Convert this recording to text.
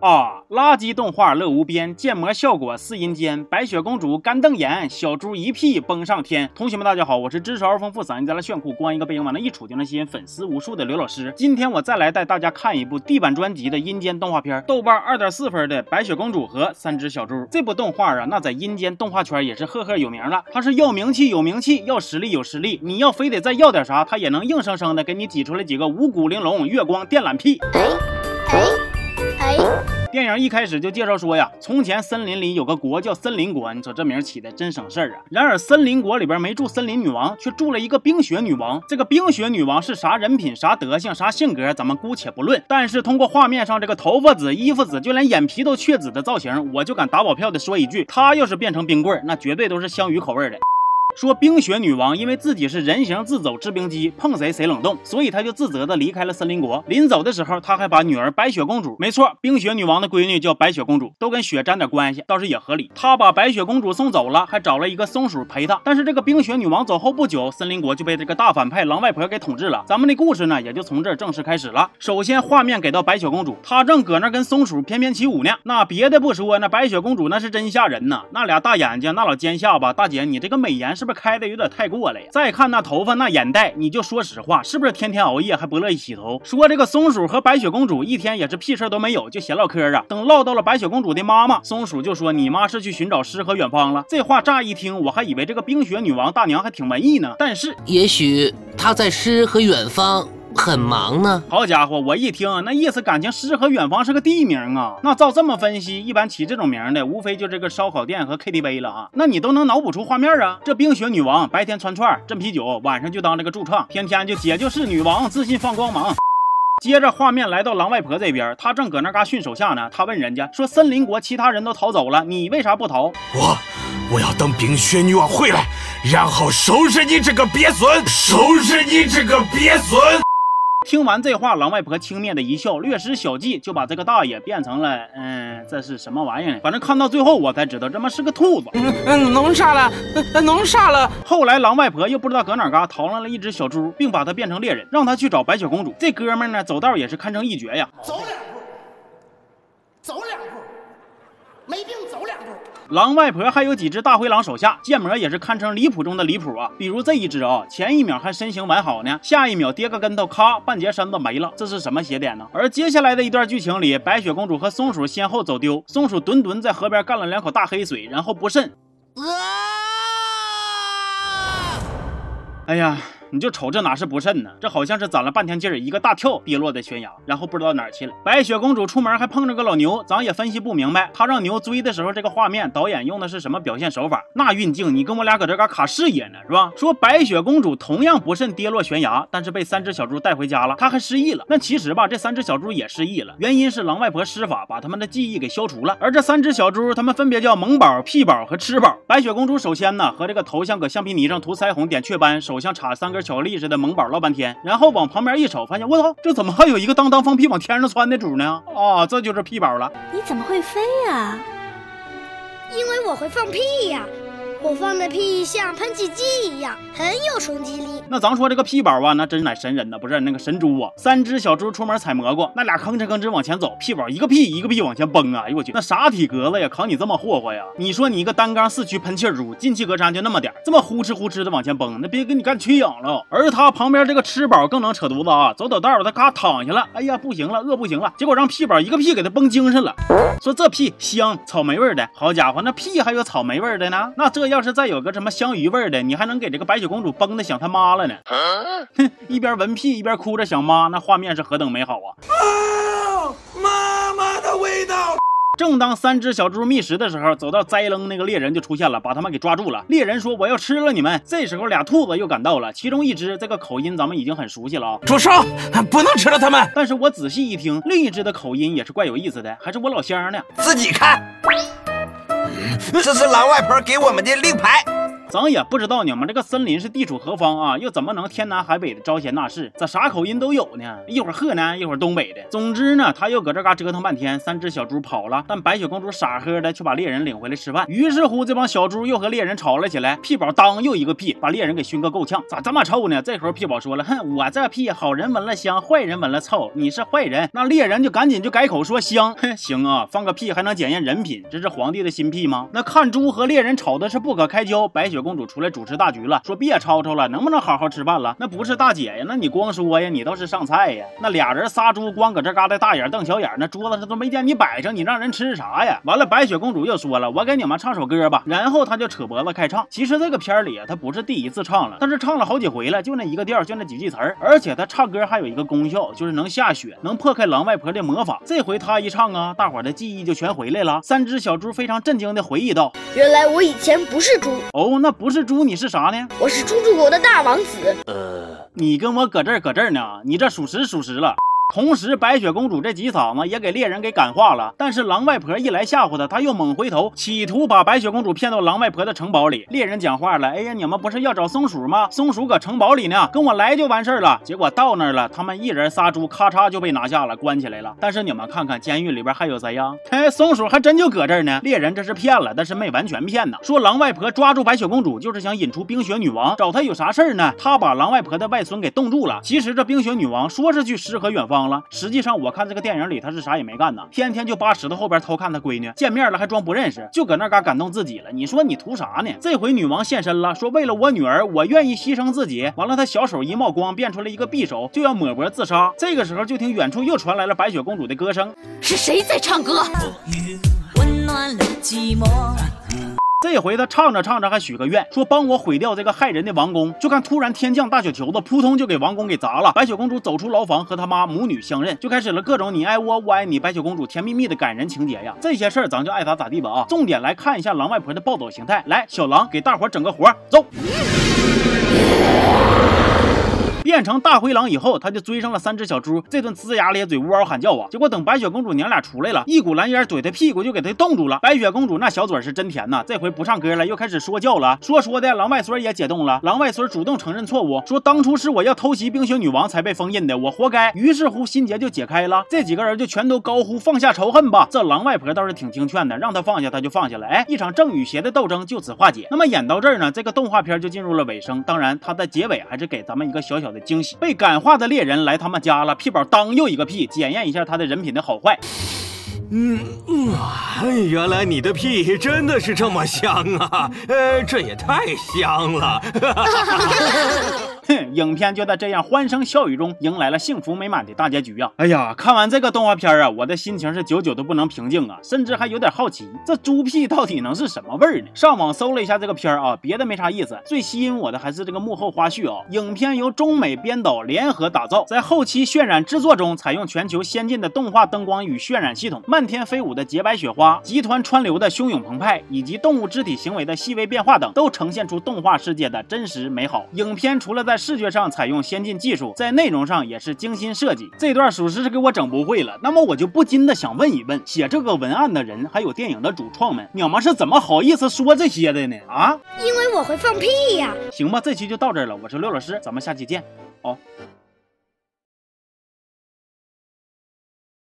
啊！垃圾动画乐无边，建模效果似阴间。白雪公主干瞪眼，小猪一屁崩上天。同学们，大家好，我是知识而丰富、嗓音在了炫酷、光一个背影往那一杵就能吸引粉丝无数的刘老师。今天我再来带大家看一部地板专辑的阴间动画片，豆瓣二点四分的《白雪公主和三只小猪》。这部动画啊，那在阴间动画圈也是赫赫有名了。它是要名气有名气，要实力有实力。你要非得再要点啥，它也能硬生生的给你挤出来几个五谷玲珑、月光电缆屁。哎哎。电影一开始就介绍说呀，从前森林里有个国叫森林国，你说这名起的真省事儿啊。然而森林国里边没住森林女王，却住了一个冰雪女王。这个冰雪女王是啥人品、啥德行、啥性格，咱们姑且不论。但是通过画面上这个头发紫、衣服紫，就连眼皮都雀紫的造型，我就敢打保票的说一句，她要是变成冰棍，那绝对都是香芋口味的。说冰雪女王因为自己是人形自走制冰机，碰谁谁冷冻，所以她就自责的离开了森林国。临走的时候，她还把女儿白雪公主，没错，冰雪女王的闺女叫白雪公主，都跟雪沾点关系，倒是也合理。她把白雪公主送走了，还找了一个松鼠陪她。但是这个冰雪女王走后不久，森林国就被这个大反派狼外婆给统治了。咱们的故事呢，也就从这儿正式开始了。首先，画面给到白雪公主，她正搁那跟松鼠翩翩起舞呢。那别的不说，那白雪公主那是真吓人呐，那俩大眼睛，那老尖下巴，大姐你这个美颜。是不是开的有点太过了呀？再看那头发那眼袋，你就说实话，是不是天天熬夜还不乐意洗头？说这个松鼠和白雪公主一天也是屁事都没有，就闲唠嗑啊。等唠到了白雪公主的妈妈，松鼠就说：“你妈是去寻找诗和远方了。”这话乍一听，我还以为这个冰雪女王大娘还挺文艺呢。但是，也许她在诗和远方。很忙呢，好家伙，我一听那意思，感情诗和远方是个地名啊。那照这么分析，一般起这种名的，无非就这个烧烤店和 KTV 了啊。那你都能脑补出画面啊？这冰雪女王白天穿串斟啤酒，晚上就当这个驻唱，天天就姐就是女王，自信放光芒。接着画面来到狼外婆这边，她正搁那嘎训手下呢。她问人家说：“森林国其他人都逃走了，你为啥不逃？”我我要等冰雪女王回来，然后收拾你这个鳖孙，收拾你这个鳖孙。听完这话，狼外婆轻蔑的一笑，略施小计，就把这个大爷变成了……嗯，这是什么玩意儿？反正看到最后，我才知道这妈是个兔子。嗯，弄啥了？弄啥了？后来狼外婆又不知道搁哪嘎淘来了一只小猪，并把它变成猎人，让他去找白雪公主。这哥们呢，走道也是堪称一绝呀。走两步，走两步，没病走两步。狼外婆还有几只大灰狼手下，建模也是堪称离谱中的离谱啊！比如这一只啊，前一秒还身形完好呢，下一秒跌个跟头，咔，半截身子没了，这是什么邪点呢？而接下来的一段剧情里，白雪公主和松鼠先后走丢，松鼠墩墩在河边干了两口大黑水，然后不慎，啊哎呀！你就瞅这哪是不慎呢？这好像是攒了半天劲儿，一个大跳跌落在悬崖，然后不知道哪儿去了。白雪公主出门还碰着个老牛，咱也分析不明白，她让牛追的时候，这个画面导演用的是什么表现手法？那运镜，你跟我俩搁这嘎卡视野呢，是吧？说白雪公主同样不慎跌落悬崖，但是被三只小猪带回家了，她还失忆了。那其实吧，这三只小猪也失忆了，原因是狼外婆施法把他们的记忆给消除了。而这三只小猪，他们分别叫萌宝、屁宝和吃宝。白雪公主首先呢，和这个头像搁橡皮泥上涂腮红点雀斑，手上插三根。巧克力似的萌宝唠半天，然后往旁边一瞅，发现我操，这怎么还有一个当当放屁往天上窜的主呢？啊，这就是屁宝了。你怎么会飞呀？因为我会放屁呀。我放的屁像喷气机一样，很有冲击力。那咱说这个屁宝啊，那真乃神人呢，不是那个神猪啊。三只小猪出门采蘑菇，那俩吭哧吭哧往前走，屁宝一个屁一个屁往前蹦啊！哎呦我去，那啥体格子呀，扛你这么霍霍呀？你说你一个单缸四驱喷气猪，进气格栅就那么点这么呼哧呼哧的往前蹦，那别给你干缺氧了。而他旁边这个吃饱更能扯犊子啊，走走道他嘎躺下了，哎呀不行了，饿不行了，结果让屁宝一个屁给他崩精神了，说这屁香，草莓味的，好家伙，那屁还有草莓味的呢？那这要是再有个什么？香鱼味的，你还能给这个白雪公主崩的想他妈了呢？哼，一边闻屁一边哭着想妈，那画面是何等美好啊！妈妈的味道。正当三只小猪觅食的时候，走到栽扔那个猎人就出现了，把他们给抓住了。猎人说：“我要吃了你们。”这时候俩兔子又赶到了，其中一只这个口音咱们已经很熟悉了啊！住手，不能吃了他们。但是我仔细一听，另一只的口音也是怪有意思的，还是我老乡呢。自己看，这是狼外婆给我们的令牌。咱也不知道你们这个森林是地处何方啊，又怎么能天南海北的招贤纳士？咋啥口音都有呢？一会儿河南，一会儿东北的。总之呢，他又搁这嘎折腾半天，三只小猪跑了，但白雪公主傻呵的却把猎人领回来吃饭。于是乎，这帮小猪又和猎人吵了起来。屁宝当又一个屁，把猎人给熏个够呛。咋这么臭呢？这时候屁宝说了，哼，我这屁好人闻了香，坏人闻了臭，你是坏人。那猎人就赶紧就改口说香，哼，行啊，放个屁还能检验人品，这是皇帝的新屁吗？那看猪和猎人吵的是不可开交，白雪公主出来主持大局了，说别吵吵了，能不能好好吃饭了？那不是大姐呀，那你光说呀，你倒是上菜呀。那俩人仨猪光搁这嘎达大眼瞪小眼，那桌子上都没见你摆上，你让人吃啥呀？完了，白雪公主又说了，我给你们唱首歌吧。然后她就扯脖子开唱。其实这个片里啊，她不是第一次唱了，但是唱了好几回了，就那一个调，就那几句词儿。而且她唱歌还有一个功效，就是能下雪，能破开狼外婆的魔法。这回她一唱啊，大伙的记忆就全回来了。三只小猪非常震惊的回忆道：“原来我以前不是猪哦，那不是猪，你是啥呢？我是猪猪国的大王子。呃，你跟我搁这儿搁这儿呢，你这属实属实了。”同时，白雪公主这几嗓子也给猎人给感化了。但是狼外婆一来吓唬他，他又猛回头，企图把白雪公主骗到狼外婆的城堡里。猎人讲话了：“哎呀，你们不是要找松鼠吗？松鼠搁城堡里呢，跟我来就完事儿了。”结果到那儿了，他们一人仨猪咔嚓就被拿下了，关起来了。但是你们看看，监狱里边还有谁呀？哎，松鼠还真就搁这儿呢。猎人这是骗了，但是没完全骗呢。说狼外婆抓住白雪公主，就是想引出冰雪女王，找她有啥事儿呢？她把狼外婆的外孙给冻住了。其实这冰雪女王说是去诗和远方了，实际上。我看这个电影里，他是啥也没干呢，天天就扒石头后边偷看他闺女，见面了还装不认识，就搁那嘎感动自己了。你说你图啥呢？这回女王现身了，说为了我女儿，我愿意牺牲自己。完了，她小手一冒光，变出了一个匕首，就要抹脖自杀。这个时候，就听远处又传来了白雪公主的歌声，是谁在唱歌？温暖了寂寞。这回他唱着唱着还许个愿，说帮我毁掉这个害人的王宫。就看突然天降大雪球子，扑通就给王宫给砸了。白雪公主走出牢房，和他妈母女相认，就开始了各种你爱我，我爱你，白雪公主甜蜜蜜的感人情节呀。这些事儿咱就爱咋咋地吧啊！重点来看一下狼外婆的暴走形态。来，小狼给大伙整个活儿，走。变成大灰狼以后，他就追上了三只小猪，这顿龇牙咧嘴、呜嗷喊叫啊！结果等白雪公主娘俩出来了，一股蓝烟怼他屁股就给他冻住了。白雪公主那小嘴是真甜呐，这回不唱歌了，又开始说教了。说说的，狼外孙也解冻了。狼外孙主动承认错误，说当初是我要偷袭冰雪女王才被封印的，我活该。于是乎心结就解开了，这几个人就全都高呼放下仇恨吧。这狼外婆倒是挺听劝的，让他放下他就放下了。哎，一场正与邪的斗争就此化解。那么演到这儿呢，这个动画片就进入了尾声。当然，它的结尾还是给咱们一个小小的惊喜，被感。化的猎人来他们家了，屁宝当又一个屁，检验一下他的人品的好坏。嗯啊，原来你的屁真的是这么香啊！呃，这也太香了。哈 哼，影片就在这样欢声笑语中迎来了幸福美满的大结局啊！哎呀，看完这个动画片啊，我的心情是久久都不能平静啊，甚至还有点好奇，这猪屁到底能是什么味儿呢？上网搜了一下这个片儿啊，别的没啥意思，最吸引我的还是这个幕后花絮啊。影片由中美编导联合打造，在后期渲染制作中采用全球先进的动画灯光与渲染系统，漫天飞舞的洁白雪花、集团川流的汹涌澎湃，以及动物肢体行为的细微变化等，都呈现出动画世界的真实美好。影片除了在在视觉上采用先进技术，在内容上也是精心设计。这段属实是给我整不会了。那么我就不禁的想问一问，写这个文案的人，还有电影的主创们，你们是怎么好意思说这些的呢？啊？因为我会放屁呀！行吧，这期就到这儿了。我是刘老师，咱们下期见。好。